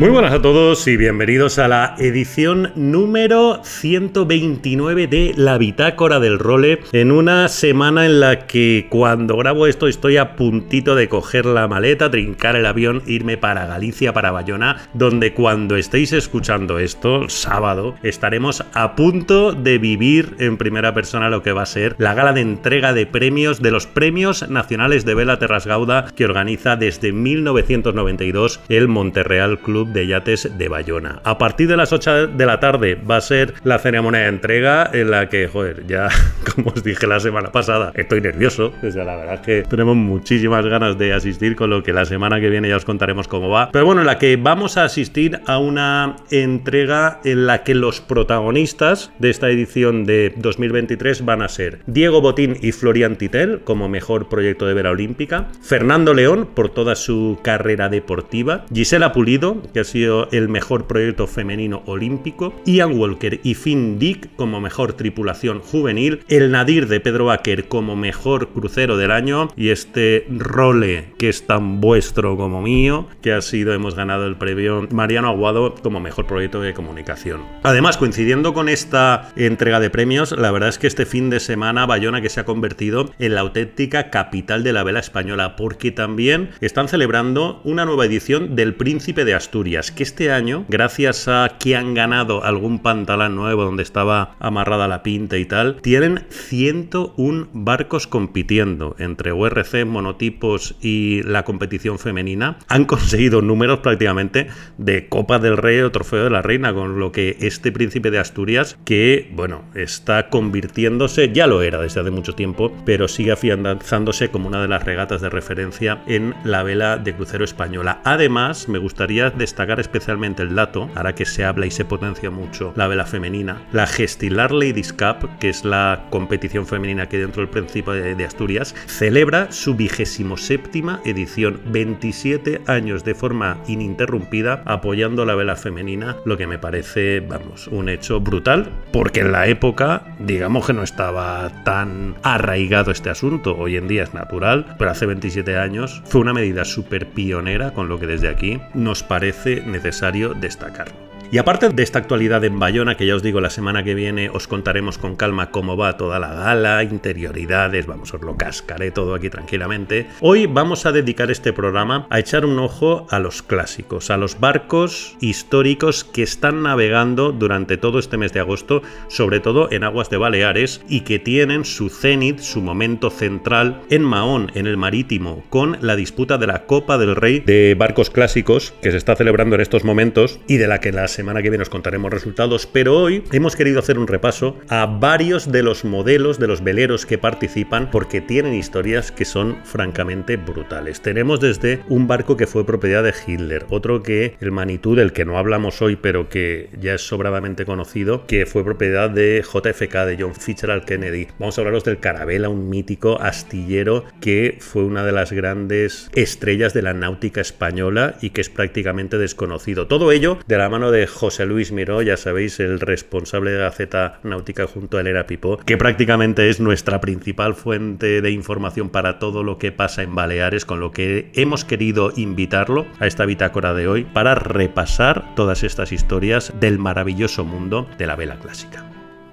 Muy buenas a todos y bienvenidos a la edición número 129 de La Bitácora del Role, en una semana en la que cuando grabo esto estoy a puntito de coger la maleta, trincar el avión, irme para Galicia, para Bayona, donde cuando estéis escuchando esto, sábado, estaremos a punto de vivir en primera persona lo que va a ser la gala de entrega de premios de los Premios Nacionales de Vela Terrasgauda que organiza desde 1992 el Monterreal Club de Yates de Bayona. A partir de las 8 de la tarde va a ser la ceremonia de entrega en la que, joder, ya como os dije la semana pasada, estoy nervioso. O sea, la verdad es que tenemos muchísimas ganas de asistir, con lo que la semana que viene ya os contaremos cómo va. Pero bueno, en la que vamos a asistir a una entrega en la que los protagonistas de esta edición de 2023 van a ser Diego Botín y Florian Titel como mejor proyecto de vera olímpica, Fernando León por toda su carrera deportiva, Gisela Pulido, que ha sido el mejor proyecto femenino olímpico, Ian Walker y Finn Dick como mejor tripulación juvenil, el Nadir de Pedro Baker como mejor crucero del año y este role que es tan vuestro como mío, que ha sido, hemos ganado el premio Mariano Aguado como mejor proyecto de comunicación. Además, coincidiendo con esta entrega de premios, la verdad es que este fin de semana Bayona que se ha convertido en la auténtica capital de la vela española, porque también están celebrando una nueva edición del Príncipe de Asturias, que este año, gracias a que han ganado algún pantalón nuevo donde estaba amarrada la pinta y tal, tienen 101 barcos compitiendo entre URC, monotipos y la competición femenina. Han conseguido números prácticamente de Copa del Rey o Trofeo de la Reina, con lo que este príncipe de Asturias, que bueno, está convirtiéndose, ya lo era desde hace mucho tiempo, pero sigue afianzándose como una de las regatas de referencia en la vela de crucero española. Además, me gustaría destacar especialmente el dato, ahora que se habla y se potencia mucho la vela femenina, la Gestilar Ladies Cup, que es la competición femenina que dentro del Príncipe de, de Asturias, celebra su vigésimo séptima edición, 27 años de forma ininterrumpida apoyando la vela femenina, lo que me parece, vamos, un hecho brutal, porque en la época, digamos que no estaba tan arraigado este asunto, hoy en día es natural, pero hace 27 años fue una medida súper pionera, con lo que desde aquí nos parece necesario destacarlo. Y aparte de esta actualidad en Bayona, que ya os digo, la semana que viene os contaremos con calma cómo va toda la gala, interioridades, vamos, os lo cascaré todo aquí tranquilamente. Hoy vamos a dedicar este programa a echar un ojo a los clásicos, a los barcos históricos que están navegando durante todo este mes de agosto, sobre todo en aguas de Baleares, y que tienen su cenit, su momento central en Mahón, en el Marítimo, con la disputa de la Copa del Rey de barcos clásicos que se está celebrando en estos momentos y de la que las semana que viene os contaremos resultados, pero hoy hemos querido hacer un repaso a varios de los modelos de los veleros que participan porque tienen historias que son francamente brutales. Tenemos desde un barco que fue propiedad de Hitler, otro que el Manitou, del que no hablamos hoy, pero que ya es sobradamente conocido, que fue propiedad de JFK, de John Fitzgerald Kennedy. Vamos a hablaros del Carabela, un mítico astillero que fue una de las grandes estrellas de la náutica española y que es prácticamente desconocido. Todo ello de la mano de José Luis Miró, ya sabéis, el responsable de la Z Náutica junto a Elena Pipó, que prácticamente es nuestra principal fuente de información para todo lo que pasa en Baleares, con lo que hemos querido invitarlo a esta bitácora de hoy para repasar todas estas historias del maravilloso mundo de la vela clásica.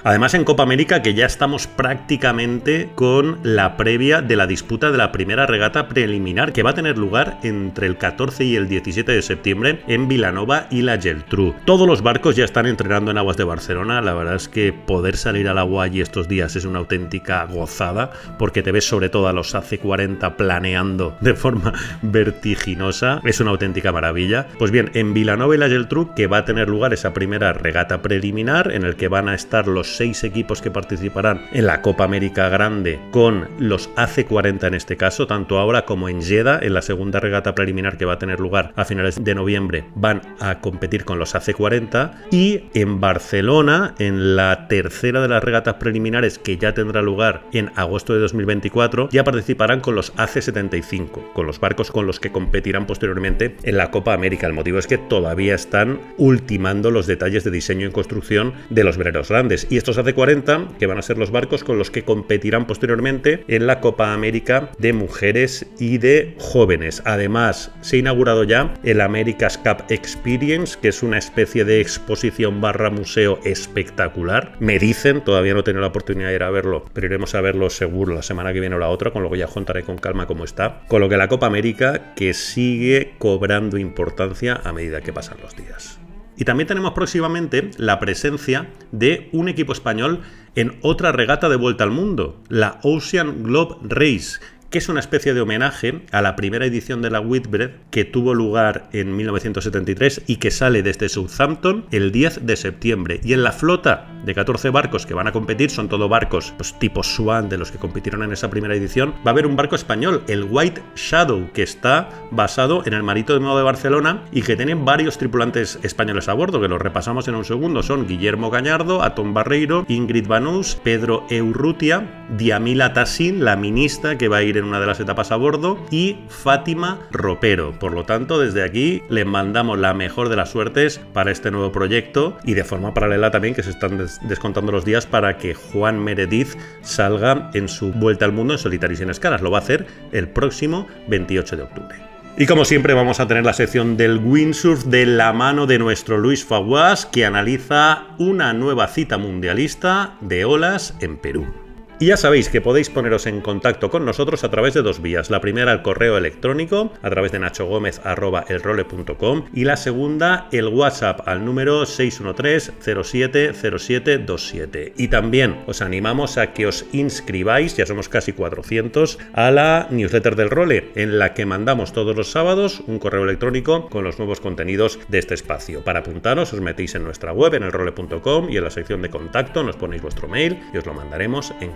Además en Copa América que ya estamos prácticamente con la previa de la disputa de la primera regata preliminar que va a tener lugar entre el 14 y el 17 de septiembre en Vilanova y la Geltrú. Todos los barcos ya están entrenando en aguas de Barcelona, la verdad es que poder salir al agua allí estos días es una auténtica gozada porque te ves sobre todo a los AC40 planeando de forma vertiginosa, es una auténtica maravilla. Pues bien, en Vilanova y la Geltrú que va a tener lugar esa primera regata preliminar en el que van a estar los seis equipos que participarán en la Copa América Grande con los AC40 en este caso, tanto ahora como en Jeddah, en la segunda regata preliminar que va a tener lugar a finales de noviembre, van a competir con los AC40 y en Barcelona, en la tercera de las regatas preliminares que ya tendrá lugar en agosto de 2024, ya participarán con los AC75, con los barcos con los que competirán posteriormente en la Copa América. El motivo es que todavía están ultimando los detalles de diseño y construcción de los veleros grandes. Y estos AC40, que van a ser los barcos con los que competirán posteriormente en la Copa América de mujeres y de jóvenes. Además, se ha inaugurado ya el America's Cup Experience, que es una especie de exposición barra museo espectacular. Me dicen, todavía no he tenido la oportunidad de ir a verlo, pero iremos a verlo seguro la semana que viene o la otra, con lo que ya contaré con calma cómo está. Con lo que la Copa América que sigue cobrando importancia a medida que pasan los días. Y también tenemos próximamente la presencia de un equipo español en otra regata de vuelta al mundo, la Ocean Globe Race, que es una especie de homenaje a la primera edición de la Whitbread que tuvo lugar en 1973 y que sale desde Southampton el 10 de septiembre. Y en la flota de 14 barcos que van a competir, son todo barcos pues, tipo Swan de los que compitieron en esa primera edición, va a haber un barco español, el White Shadow, que está basado en el Nuevo de Barcelona y que tiene varios tripulantes españoles a bordo, que los repasamos en un segundo. Son Guillermo Gañardo, Atón Barreiro, Ingrid Banús, Pedro Eurrutia, Diamila Tassin, la ministra que va a ir en una de las etapas a bordo, y Fátima Ropero. Por lo tanto, desde aquí les mandamos la mejor de las suertes para este nuevo proyecto y de forma paralela también que se están descontando los días para que Juan Meredith salga en su vuelta al mundo en solitario y sin escalas. Lo va a hacer el próximo 28 de octubre. Y como siempre vamos a tener la sección del windsurf de la mano de nuestro Luis Faguas que analiza una nueva cita mundialista de olas en Perú. Y ya sabéis que podéis poneros en contacto con nosotros a través de dos vías. La primera, el correo electrónico a través de nachogomez.elrole.com y la segunda, el WhatsApp al número 613-070727. Y también os animamos a que os inscribáis, ya somos casi 400, a la newsletter del Role, en la que mandamos todos los sábados un correo electrónico con los nuevos contenidos de este espacio. Para apuntaros, os metéis en nuestra web, en elrole.com y en la sección de contacto nos ponéis vuestro mail y os lo mandaremos en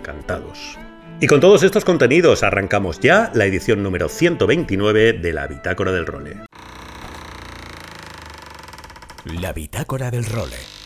y con todos estos contenidos arrancamos ya la edición número 129 de la Bitácora del Role. La Bitácora del Role.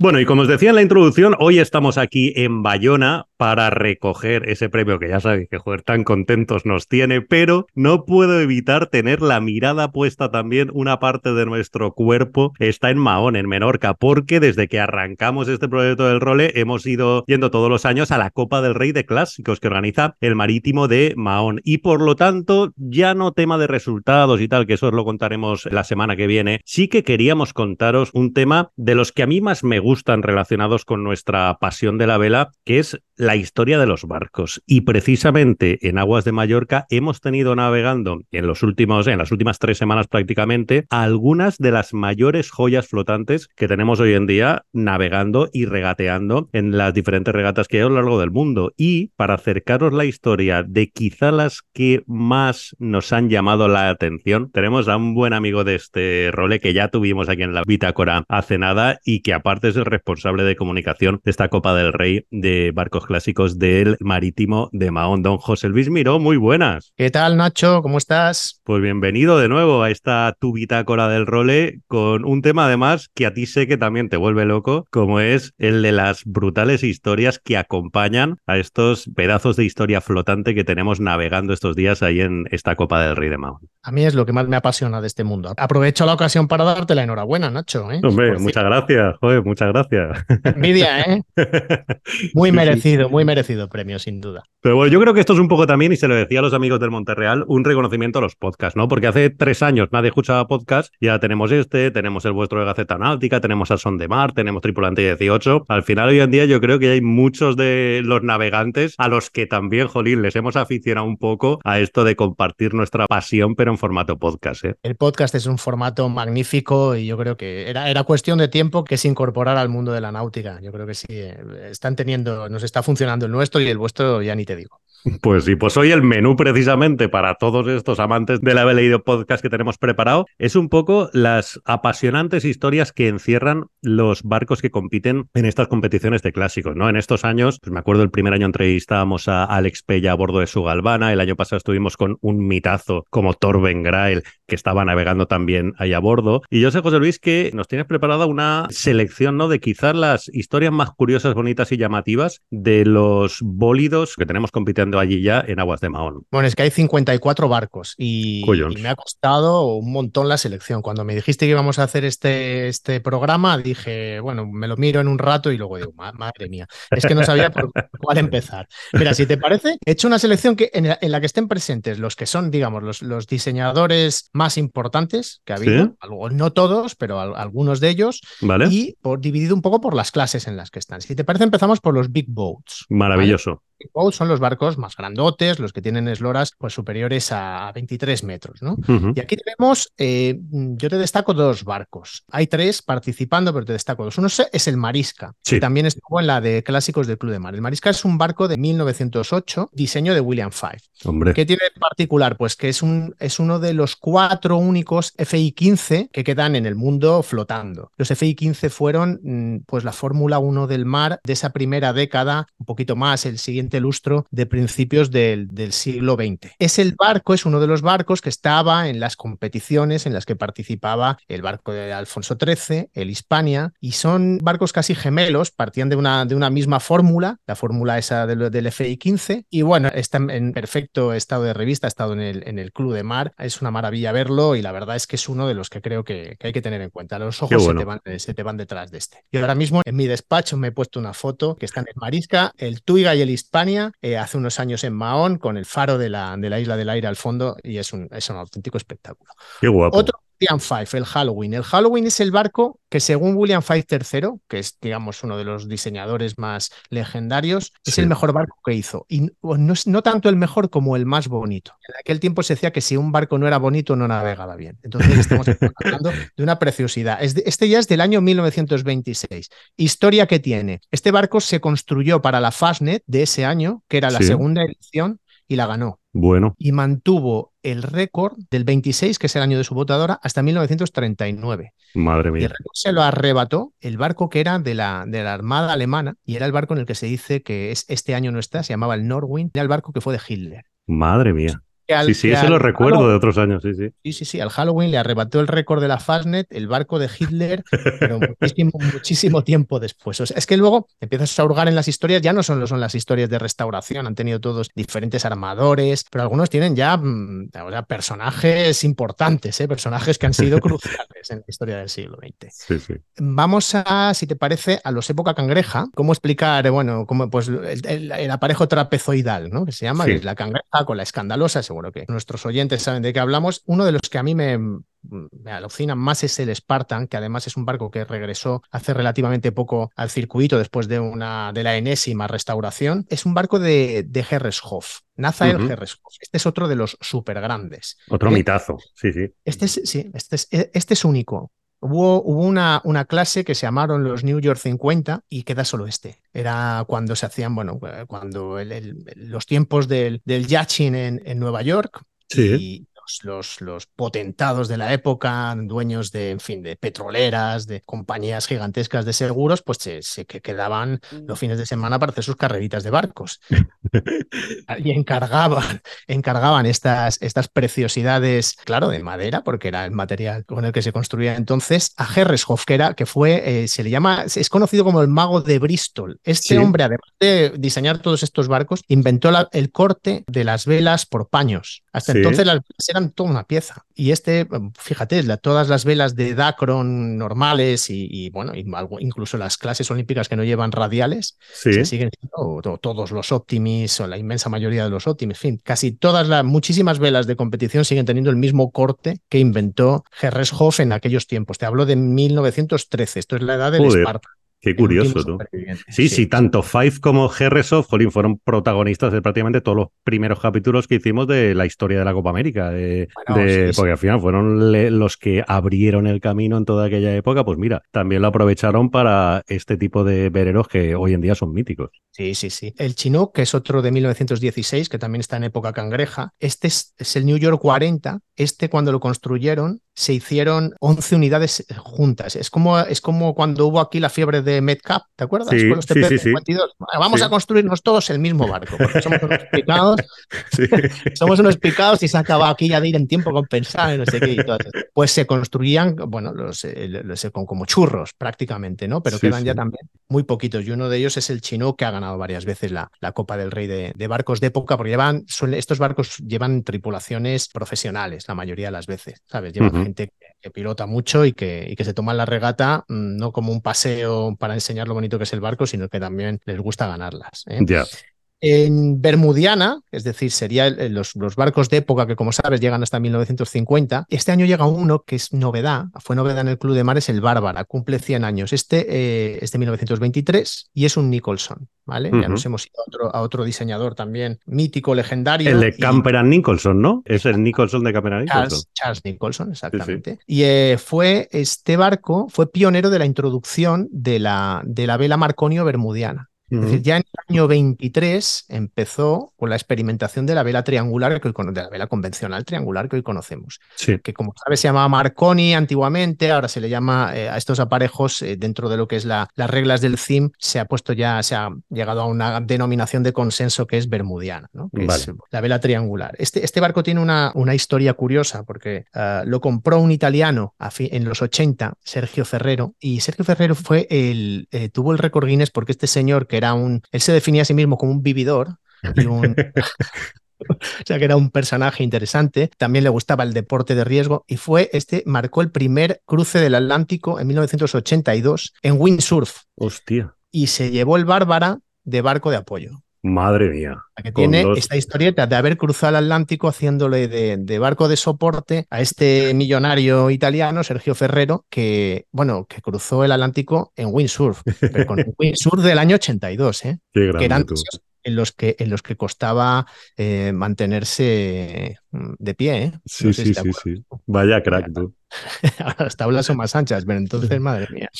Bueno, y como os decía en la introducción, hoy estamos aquí en Bayona para recoger ese premio que ya sabéis que joder tan contentos nos tiene, pero no puedo evitar tener la mirada puesta también una parte de nuestro cuerpo está en Mahón, en Menorca, porque desde que arrancamos este proyecto del role hemos ido yendo todos los años a la Copa del Rey de Clásicos que organiza el Marítimo de Mahón. Y por lo tanto ya no tema de resultados y tal, que eso os lo contaremos la semana que viene, sí que queríamos contaros un tema de los que a mí más me gustan relacionados con nuestra pasión de la vela, que es la historia de los barcos. Y precisamente en aguas de Mallorca hemos tenido navegando en los últimos, en las últimas tres semanas prácticamente, algunas de las mayores joyas flotantes que tenemos hoy en día navegando y regateando en las diferentes regatas que hay a lo largo del mundo. Y para acercaros la historia de quizá las que más nos han llamado la atención, tenemos a un buen amigo de este role que ya tuvimos aquí en la Bitácora hace nada y que aparte es el responsable de comunicación de esta Copa del Rey de barcos clásicos del Marítimo de Mahón. Don José Luis Miró, muy buenas. ¿Qué tal, Nacho? ¿Cómo estás? Pues bienvenido de nuevo a esta tu bitácora del role con un tema además que a ti sé que también te vuelve loco, como es el de las brutales historias que acompañan a estos pedazos de historia flotante que tenemos navegando estos días ahí en esta Copa del Rey de Mahón. A mí es lo que más me apasiona de este mundo. Aprovecho la ocasión para darte la enhorabuena, Nacho. ¿eh? Hombre, muchas gracias, joder, muchas gracias. Envidia, ¿eh? Muy merecido muy merecido premio, sin duda. Pero bueno, yo creo que esto es un poco también, y se lo decía a los amigos del Monterreal, un reconocimiento a los podcasts, ¿no? Porque hace tres años nadie escuchaba podcast, ya tenemos este, tenemos el vuestro de Gaceta Náutica, tenemos al Son de Mar, tenemos Tripulante 18. Al final, hoy en día, yo creo que hay muchos de los navegantes a los que también, jolín, les hemos aficionado un poco a esto de compartir nuestra pasión, pero en formato podcast. ¿eh? El podcast es un formato magnífico y yo creo que era, era cuestión de tiempo que se incorporara al mundo de la náutica. Yo creo que sí, eh, están teniendo, nos está funcionando el nuestro y el vuestro ya ni te digo. Pues sí, pues hoy el menú precisamente para todos estos amantes del haber leído podcast que tenemos preparado es un poco las apasionantes historias que encierran los barcos que compiten en estas competiciones de clásicos, ¿no? En estos años, pues me acuerdo el primer año entrevistábamos a Alex Pella a bordo de su galvana, el año pasado estuvimos con un mitazo como Torben Grael que estaba navegando también ahí a bordo. Y yo sé, José Luis, que nos tienes preparada una selección, ¿no? De quizás las historias más curiosas, bonitas y llamativas de los bólidos que tenemos compitiendo allí ya en aguas de Mahón. Bueno, es que hay 54 barcos y, y me ha costado un montón la selección. Cuando me dijiste que íbamos a hacer este, este programa, dije, bueno, me lo miro en un rato y luego digo, madre mía, es que no sabía por cuál empezar. Mira, si te parece, he hecho una selección que, en, la, que estén presentes los que son, digamos, los, los diseñadores más importantes que ha habido, no todos, pero algunos de ellos, y por, dividido un poco por las clases en las que están. Si te parece, empezamos por los Big Boats. Maravilloso son los barcos más grandotes, los que tienen esloras pues, superiores a 23 metros. ¿no? Y aquí tenemos, eh, yo te destaco dos barcos. Hay tres participando, pero te destaco dos. Uno es el Marisca, que también estuvo en la de clásicos del Club de Mar. El Marisca es un barco de 1908, diseño de William Five. Hombre. ¿Qué tiene de particular? Pues que es, un, es uno de los cuatro únicos FI-15 que quedan en el mundo flotando. Los FI-15 fueron mm, pues la Fórmula 1 del mar de esa primera década, un poquito más, el siguiente lustro de principios del, siglo XX. Es el barco, es uno de los barcos que estaba en las competiciones en las que participaba el barco de Alfonso XIII, el Hispania, y son barcos casi gemelos, partían de una, de una misma fórmula, la fórmula esa del, del FI-15, y bueno, está en perfecto estado de revista, ha estado en el, en el Club de Mar, es una maravilla verlo y la verdad es que es uno de los que creo que, hay que tener en cuenta. Los ojos se, te van, se, te van, detrás de este. Y ahora mismo en mi despacho me he puesto una foto que está en el Marisca, el Tuiga y el Hispania eh, hace unos años en Mahón, con el faro de la, de la Isla del Aire al fondo, y es un, es un auténtico espectáculo. Qué guapo. Otro William Five, el Halloween. El Halloween es el barco que, según William Five III, que es, digamos, uno de los diseñadores más legendarios, es el mejor barco que hizo. Y no no tanto el mejor como el más bonito. En aquel tiempo se decía que si un barco no era bonito, no navegaba bien. Entonces estamos hablando de una preciosidad. Este ya es del año 1926. Historia que tiene. Este barco se construyó para la Fastnet de ese año, que era la segunda edición, y la ganó. Bueno. Y mantuvo el récord del 26, que es el año de su votadora, hasta 1939. Madre mía. Y el récord se lo arrebató el barco que era de la, de la Armada Alemana y era el barco en el que se dice que es, este año no está, se llamaba el Norwind, era el barco que fue de Hitler. Madre mía sí, sí, eso lo recuerdo de otros años, sí, sí. Sí, sí, sí, al Halloween le arrebató el récord de la Fastnet, el barco de Hitler, pero muchísimo, muchísimo tiempo después. es que luego empiezas a hurgar en las historias, ya no solo son las historias de restauración, han tenido todos diferentes armadores, pero algunos tienen ya mm, personajes importantes, ¿eh? personajes que han sido cruciales en la historia del siglo XX. Sí, sí. Vamos a, si te parece, a los época cangreja, cómo explicar, bueno, cómo, pues el, aparejo trapezoidal, ¿no? Que se llama, es la cangreja con la escandalosa, seguro que nuestros oyentes saben de qué hablamos. Uno de los que a mí me, me alucina más es el Spartan, que además es un barco que regresó hace relativamente poco al circuito después de, una, de la enésima restauración. Es un barco de, de Herreshoff, Nazael uh Este es otro de los súper grandes. Otro ¿Eh? mitazo, sí, sí. Este es, sí, este es, este es único. Hubo, hubo una, una, clase que se llamaron los New York 50 y queda solo este. Era cuando se hacían, bueno, cuando los tiempos del, del yachting en, en Nueva York. Sí los, los, potentados de la época, dueños de, en fin, de petroleras, de compañías gigantescas de seguros, pues se, que quedaban los fines de semana para hacer sus carreritas de barcos. y encargaban, encargaban estas, estas preciosidades, claro, de madera, porque era el material con el que se construía entonces, a Herreshoff, que, era, que fue, eh, se le llama, es conocido como el mago de Bristol. Este hombre, además de diseñar todos estos barcos, inventó el corte de las velas por paños. Hasta entonces las velas eran toda una pieza. Y este, fíjate, todas las velas de Dacron normales y, bueno, incluso las clases olímpicas que no llevan radiales, se siguen siendo todos los Optimis o la inmensa mayoría de los Optimis, en fin, casi todas las muchísimas velas de competición siguen teniendo el mismo corte que inventó Herreshoff en aquellos tiempos. Te hablo de 1913, esto es la edad del Esparta. Qué curioso, tú. Sí, sí, tanto Five como Herresov, jolín, fueron protagonistas de prácticamente todos los primeros capítulos que hicimos de la historia de la Copa América. De, porque al final fueron los que abrieron el camino en toda aquella época. Pues mira, también lo aprovecharon para este tipo de vereros que hoy en día son míticos. Sí, sí, sí. El Chinook, que es otro de 1916, que también está en época cangreja. Este es, es el New York 40. Este, cuando lo construyeron, se hicieron 11 unidades juntas. Es como, es como cuando hubo aquí la fiebre de Metcalf, ¿te acuerdas? Sí, sí, sí, Vamos a construirnos todos el mismo barco, porque somos unos picados. somos unos picados y se acaba aquí ya de ir en tiempo compensado no sé qué. Pues se construían, bueno, los, eh, como churros prácticamente, ¿no? Pero quedan ya también muy poquitos. Y uno de ellos es el Chino, que ha ganado varias veces la, la Copa del Rey de, barcos de época, porque llevan, estos barcos llevan tripulaciones profesionales la mayoría de las veces, ¿sabes? Llevan que, pilota mucho y que, que se toma la regata mm, no como un paseo para enseñar lo bonito que es el barco, sino que también les gusta ganarlas. ¿eh? En Bermudiana, es decir, serían los, los, barcos de época que, como sabes, llegan hasta 1950. Este año llega uno que es novedad, fue novedad en el Club de Mares, el Bárbara, cumple 100 años. Este eh, es de 1923 y es un Nicholson, ¿vale? Ya nos hemos ido a otro, a otro, diseñador también mítico, legendario. El de Camper Nicholson, ¿no? Es el Nicholson de Camper Nicholson. Charles, Nicholson, exactamente. Y eh, fue este barco, fue pionero de la introducción de la, de la vela Marconio Bermudiana. Es decir, ya en el año 23 empezó con la experimentación de la vela triangular, que hoy, de la vela convencional triangular que hoy conocemos. Que como sabes se llamaba Marconi antiguamente, ahora se le llama eh, a estos aparejos eh, dentro de lo que es la, las reglas del CIM, se ha puesto ya, se ha llegado a una denominación de consenso que es bermudiana, ¿no? que es la vela triangular. Este, este barco tiene una, una historia curiosa porque ah, lo compró un italiano en los 80, Sergio Ferrero, y Sergio Ferrero fue el, eh, tuvo el récord Guinness porque este señor que era un, él se definía a sí mismo como un vividor y un... o sea que era un personaje interesante, también le gustaba el deporte de riesgo y fue este, marcó el primer cruce del Atlántico en 1982 en windsurf. Hostia. Y se llevó el Bárbara de barco de apoyo. Madre mía. Que tiene esta historieta de haber cruzado el Atlántico haciéndole de, barco de soporte a este millonario italiano, Sergio Ferrero, que, bueno, que cruzó el Atlántico en windsurf, pero con windsurf del año 82, ¿eh? que eran en los que, en los que costaba eh, mantenerse mm, de pie. ¿eh? Sí, sí, sí, sí. Vaya crack, tú. las tablas son más anchas, pero entonces, madre mía.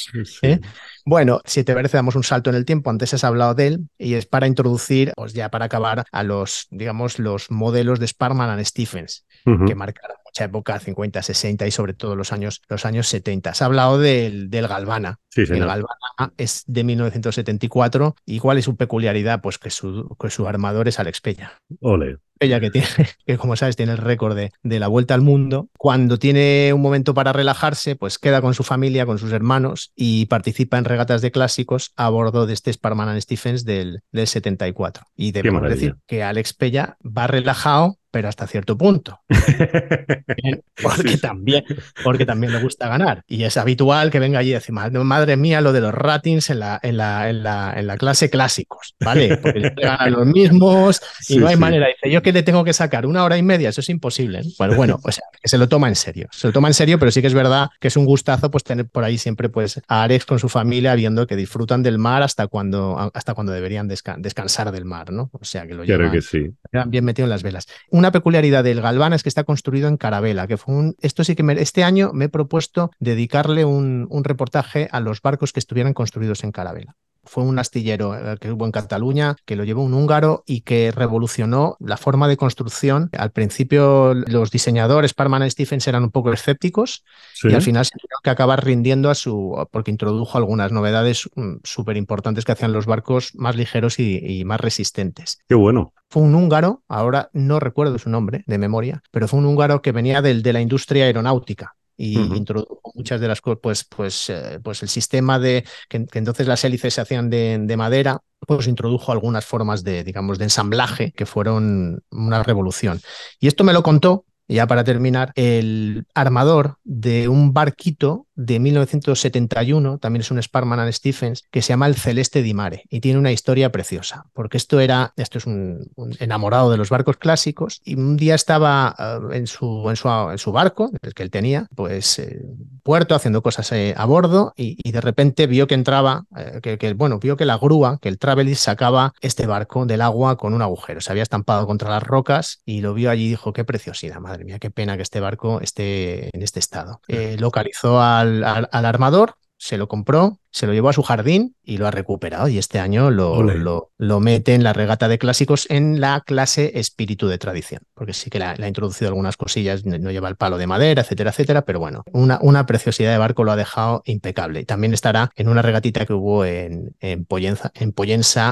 ¿eh? Bueno, si te parece, damos un salto en el tiempo. Antes has hablado de él y es para introducir, pues ya para acabar, a los, digamos, los modelos de Sparman and Stephens, que marcaron época, 50, 60 y sobre todo los años, los años 70. Has hablado del, del Galvana. el Galvana es de 1974. ¿Y cuál es su peculiaridad? Pues que su, que su armador es Alex Peña. Ole ella que tiene, que como sabes, tiene el récord de, de, la vuelta al mundo. Cuando tiene un momento para relajarse, pues queda con su familia, con sus hermanos y participa en regatas de clásicos a bordo de este Sparman and Stephens del, del 74. Y debemos decir que Alex Pella va relajado pero hasta cierto punto. porque, También, porque también le gusta ganar. Y es habitual que venga allí y decir, madre mía, lo de los ratings en la, en la, en la, en la clase clásicos, ¿vale? Porque ganan los mismos y no hay manera. Dice, yo que le tengo que sacar una hora y media, eso es imposible. Pues bueno, o sea, que se lo toma en serio. Se lo toma en serio, pero sí que es verdad que es un gustazo pues tener por ahí siempre pues a Alex con su familia viendo que disfrutan del mar hasta cuando, hasta cuando deberían descansar del mar, ¿no? O sea, que lo llevan, que sí. bien metido en las velas. Una peculiaridad del Galvana es que está construido en carabela, que fue un, esto sí que este año me he propuesto dedicarle un, un reportaje a los barcos que estuvieran construidos en carabela fue un astillero eh, que hubo en Cataluña, que lo llevó un húngaro y que revolucionó la forma de construcción. Al principio los diseñadores Parman y Stephens eran un poco escépticos y al final se tuvieron que acabar rindiendo a su, porque introdujo algunas novedades mm, súper importantes que hacían los barcos más ligeros y, más resistentes. Qué bueno. Fue un húngaro, ahora no recuerdo su nombre de memoria, pero fue un húngaro que venía del, de la industria aeronáutica y introdujo muchas de las cosas, pues, pues, eh, pues el sistema de que, entonces las hélices se hacían de, de, madera, pues introdujo algunas formas de, digamos, de ensamblaje que fueron una revolución. Y esto me lo contó, ya para terminar, el armador de un barquito de 1971, también es un Sparman and Stephens, que se llama El Celeste di Mare y tiene una historia preciosa, porque esto era, esto es un, enamorado de los barcos clásicos y un día estaba eh, en, su, en, su, en, su, barco, el que él tenía, pues eh, puerto haciendo cosas eh, a bordo y, de repente vio que entraba, que, que, bueno, vio que la grúa, que el Travelis sacaba este barco del agua con un agujero, se había estampado contra las rocas y lo vio allí y dijo, qué preciosidad, madre mía, qué pena que este barco esté en este estado. localizó al, al, al armador, se lo compró, se lo llevó a su jardín y lo ha recuperado. Y este año lo, lo, lo, mete en la regata de clásicos en la clase espíritu de tradición, porque sí que le ha introducido algunas cosillas, no lleva el palo de madera, etcétera, etcétera, pero bueno, una, una preciosidad de barco lo ha dejado impecable. Y también estará en una regatita que hubo en, en,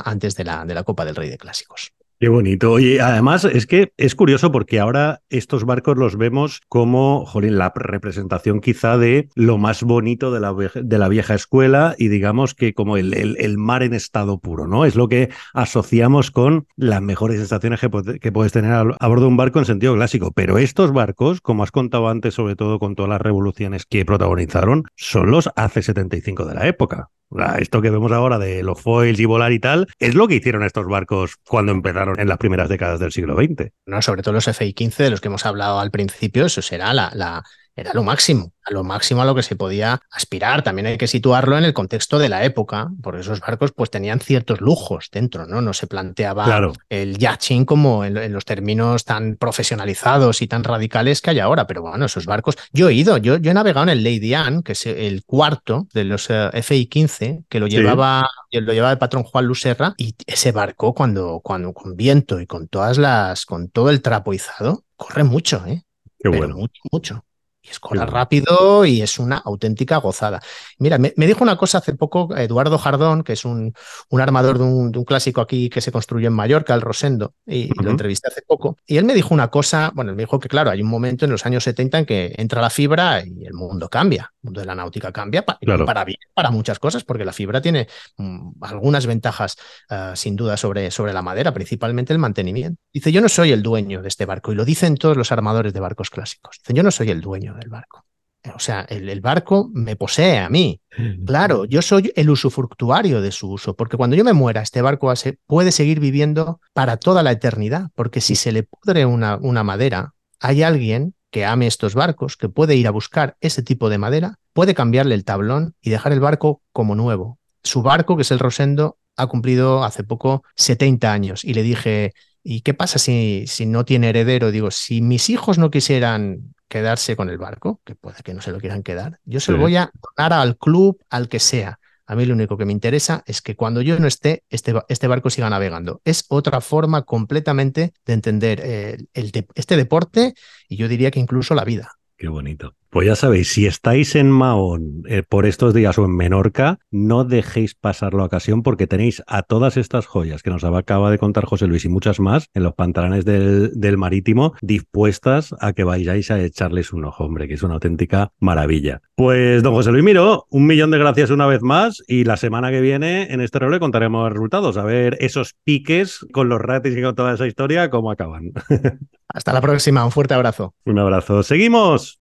antes de la, de la Copa del Rey de Clásicos. Qué bonito. Y además es que es curioso porque ahora estos barcos los vemos como, jolín, la representación quizá de lo más bonito de la, de la vieja escuela y digamos que como el, el, mar en estado puro, ¿no? Es lo que asociamos con las mejores sensaciones que, que puedes tener a, a, bordo de un barco en sentido clásico. Pero estos barcos, como has contado antes, sobre todo con todas las revoluciones que protagonizaron, son los AC-75 de la época. Esto que vemos ahora de los foils y volar y tal, es lo que hicieron estos barcos cuando empezaron en las primeras décadas del siglo XX. No, sobre todo los FI-15 de los que hemos hablado al principio, eso será la, la, era lo máximo, a lo máximo a lo que se podía aspirar. También hay que situarlo en el contexto de la época, porque esos barcos pues tenían ciertos lujos dentro, ¿no? No se planteaba el yachting como en, los términos tan profesionalizados y tan radicales que hay ahora, pero bueno, esos barcos, yo he ido, yo, yo he navegado en el Lady Anne, que es el cuarto de los eh, FI-15, que lo llevaba, lo llevaba el patrón Juan Lucerra, y ese barco cuando, cuando con viento y con todas las, con todo el trapoizado, corre mucho, ¿eh? Qué bueno. mucho, mucho. Y escola rápido y es una auténtica gozada. Mira, me, dijo una cosa hace poco Eduardo Jardón, que es un, un armador de un, de un, clásico aquí que se construyó en Mallorca, el Rosendo, y, lo entrevisté hace poco. Y él me dijo una cosa, bueno, él me dijo que claro, hay un momento en los años 70 en que entra la fibra y el mundo cambia, el mundo de la náutica cambia para, para bien, para muchas cosas, porque la fibra tiene mm, algunas ventajas uh, sin duda sobre, sobre la madera, principalmente el mantenimiento. Dice, yo no soy el dueño de este barco, y lo dicen todos los armadores de barcos clásicos. Dice, yo no soy el dueño del barco. O sea, el, el, barco me posee a mí. Claro, yo soy el usufructuario de su uso, porque cuando yo me muera, este barco puede seguir viviendo para toda la eternidad, porque si se le pudre una, una madera, hay alguien que ame estos barcos, que puede ir a buscar ese tipo de madera, puede cambiarle el tablón y dejar el barco como nuevo. Su barco, que es el Rosendo, ha cumplido hace poco 70 años y le dije, ¿y qué pasa si, si no tiene heredero? Digo, si mis hijos no quisieran quedarse con el barco, que puede que no se lo quieran quedar, yo se lo voy a donar al club, al que sea. A mí lo único que me interesa es que cuando yo no esté, este, este barco siga navegando. Es otra forma completamente de entender eh, el, este deporte y yo diría que incluso la vida. Qué bonito. Pues ya sabéis, si estáis en Mahón eh, por estos días o en Menorca, no dejéis pasar la ocasión porque tenéis a todas estas joyas que nos acaba de contar José Luis y muchas más en los pantalones del, del Marítimo dispuestas a que vayáis a echarles un ojo, hombre, que es una auténtica maravilla. Pues don José Luis Miro, un millón de gracias una vez más y la semana que viene en este rol contaremos resultados, a ver esos piques con los ratis y con toda esa historia, cómo acaban. Hasta la próxima, un fuerte abrazo. Un abrazo. Seguimos.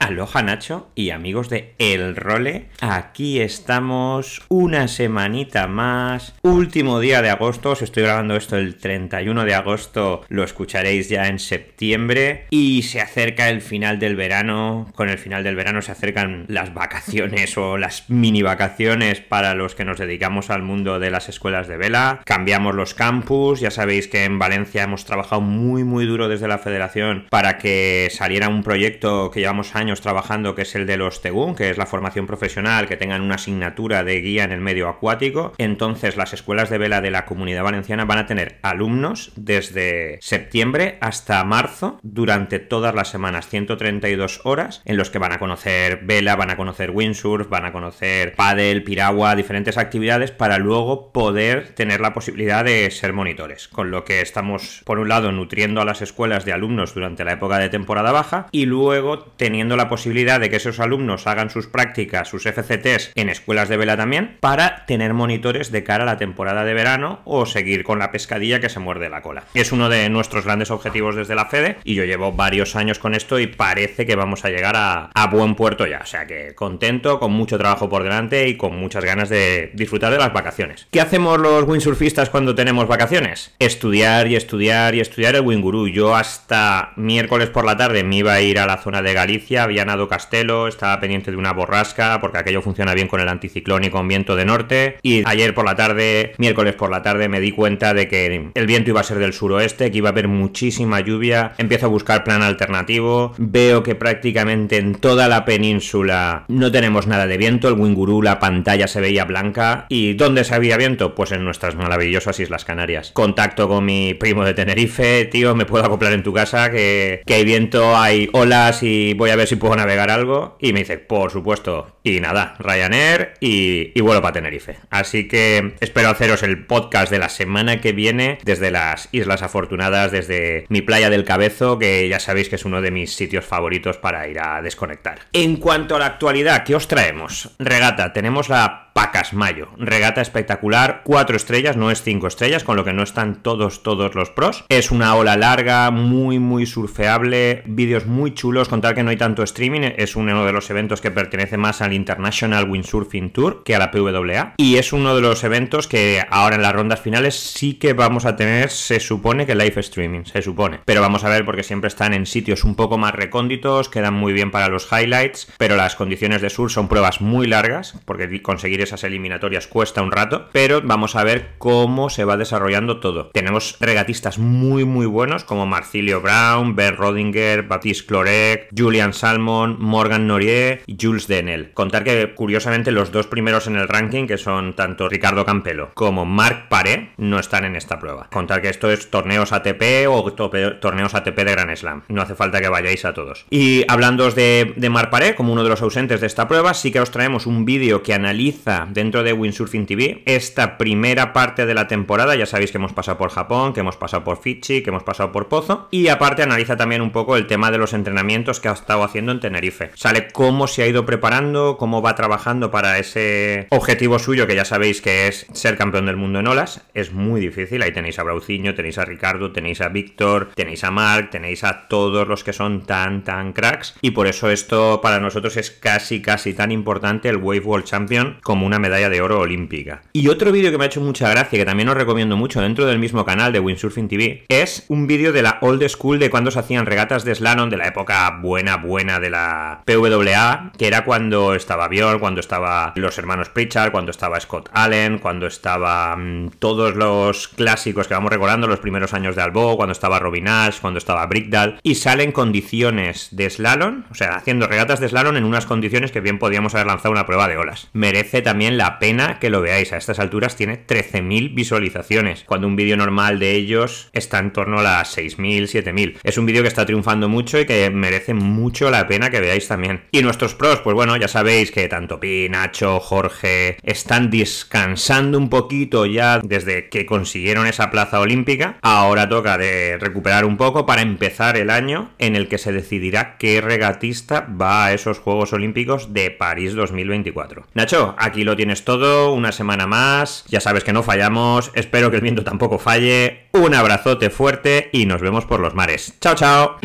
Aloha Nacho y amigos de El Role, aquí estamos una semanita más, último día de agosto, os estoy grabando esto el 31 de agosto, lo escucharéis ya en septiembre. Y se acerca el final del verano, con el final del verano se acercan las vacaciones o las mini vacaciones para los que nos dedicamos al mundo de las escuelas de vela, cambiamos los campus, ya sabéis que en Valencia hemos trabajado muy muy duro desde la federación para que saliera un proyecto que llevamos años trabajando, que es el de los TEGUN, que es la formación profesional, que tengan una asignatura de guía en el medio acuático. Entonces, las escuelas de vela de la comunidad valenciana van a tener alumnos desde septiembre hasta marzo durante todas las semanas, 132 horas, en los que van a conocer vela, van a conocer windsurf, van a conocer paddle, piragua, diferentes actividades para luego poder tener la posibilidad de ser monitores. Con lo que estamos, por un lado, nutriendo a las escuelas de alumnos durante la época de temporada baja y luego teniendo la posibilidad de que esos alumnos hagan sus prácticas, sus FCTs en escuelas de vela también, para tener monitores de cara a la temporada de verano o seguir con la pescadilla que se muerde la cola. Es uno de nuestros grandes objetivos desde la FEDE y yo llevo varios años con esto y parece que vamos a llegar a, a buen puerto ya. O sea que contento, con mucho trabajo por delante y con muchas ganas de disfrutar de las vacaciones. ¿Qué hacemos los windsurfistas cuando tenemos vacaciones? Estudiar y estudiar y estudiar el Winguru. Yo hasta miércoles por la tarde me iba a ir a la zona de Galicia, había nado Castelo, estaba pendiente de una borrasca porque aquello funciona bien con el anticiclón y con viento de norte. Y ayer por la tarde, miércoles por la tarde, me di cuenta de que el viento iba a ser del suroeste, que iba a haber muchísima lluvia. Empiezo a buscar plan alternativo. Veo que prácticamente en toda la península no tenemos nada de viento. El Winguru, la pantalla se veía blanca. ¿Y dónde se había viento? Pues en nuestras maravillosas Islas Canarias. Contacto con mi primo de Tenerife, tío, me puedo acoplar en tu casa, que, que hay viento, hay olas y voy a ver si puedo navegar algo. Y me dice, por supuesto. Y nada, Ryanair y, y vuelo para Tenerife. Así que espero haceros el podcast de la semana que viene desde las Islas Afortunadas, desde mi playa del Cabezo, que ya sabéis que es uno de mis sitios favoritos para ir a desconectar. En cuanto a la actualidad, ¿qué os traemos? Regata, tenemos la Pacas Mayo. Regata espectacular, cuatro estrellas, no es cinco estrellas, con lo que no están todos, todos los pros. Es una ola larga, muy, muy surfeable, vídeos muy chulos, contar que no hay tanto streaming, es uno de los eventos que pertenece más al International Windsurfing Tour que a la PWA. Y es uno de los eventos que ahora en las rondas finales sí que vamos a tener, se supone que live streaming, se supone. Pero vamos a ver porque siempre están en sitios un poco más recónditos, quedan muy bien para los highlights, pero las condiciones de sur son pruebas muy largas, porque conseguir esas eliminatorias cuesta un rato, pero vamos a ver cómo se va desarrollando todo. Tenemos regatistas muy muy buenos como Marcilio Brown, Ben Rodinger, Baptiste Clorec, Julian Salmon, Morgan Norier y Jules Denel. Contar que curiosamente los dos primeros en el ranking, que son tanto Ricardo Campelo como Marc Paré, no están en esta prueba. Contar que esto es torneos ATP o torneos ATP de Grand Slam. No hace falta que vayáis a todos. Y hablando de, Marc Paré, como uno de los ausentes de esta prueba, sí que os traemos un vídeo que analiza dentro de Windsurfing TV esta primera parte de la temporada. Ya sabéis que hemos pasado por Japón, que hemos pasado por Fiji, que hemos pasado por Pozo. Y aparte analiza también un poco el tema de los entrenamientos que ha estado haciendo en Tenerife. Sale cómo se ha ido preparando, cómo va trabajando para ese objetivo suyo, que ya sabéis que es ser campeón del mundo en olas. Es muy difícil. Ahí tenéis a Brauciño, tenéis a Ricardo, tenéis a Víctor, tenéis a Mark, tenéis a todos los que son tan, tan cracks. Y por eso esto para nosotros es casi, casi tan importante el Wave World Champion como una medalla de oro olímpica. Y otro vídeo que me ha hecho mucha gracia, que también os recomiendo mucho dentro del mismo canal de Windsurfing TV, es un vídeo de la old school de cuando se hacían regatas de slalom de la época buena, buena de la PWA, que era cuando estaba Björn, cuando estaba los hermanos Pritchard, cuando estaba Scott Allen, cuando estaba mmm, todos los clásicos que vamos recordando, los primeros años de Albo, cuando estaba Robin Ash, cuando estaba Brickdal, y salen condiciones de slalom, o sea, haciendo regatas de slalom en unas condiciones que bien podíamos haber lanzado una prueba de olas. Merece también la pena que lo veáis. A estas alturas tiene 13.000 visualizaciones, cuando un vídeo normal de ellos está en torno a las 6.000, 7.000. Es un vídeo que está triunfando mucho y que merece mucho la pena que veáis también. Y nuestros pros, pues bueno, ya sabéis que tanto Pi, Nacho, Jorge están descansando un poquito ya desde que consiguieron esa plaza olímpica. Ahora toca de recuperar un poco para empezar el año en el que se decidirá qué regatista va a esos Juegos Olímpicos de París 2024. Nacho, aquí lo tienes todo, una semana más, ya sabes que no fallamos, espero que el viento tampoco falle, un abrazote fuerte y nos vemos por los mares. Chao, chao.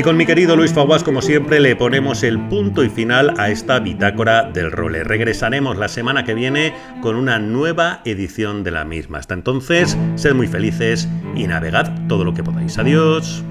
Y con mi querido Luis Faguas, como siempre, le ponemos el punto y final a esta bitácora del role. Regresaremos la semana que viene con una nueva edición de la misma. Hasta entonces, sed muy felices y navegad todo lo que podáis. Adiós.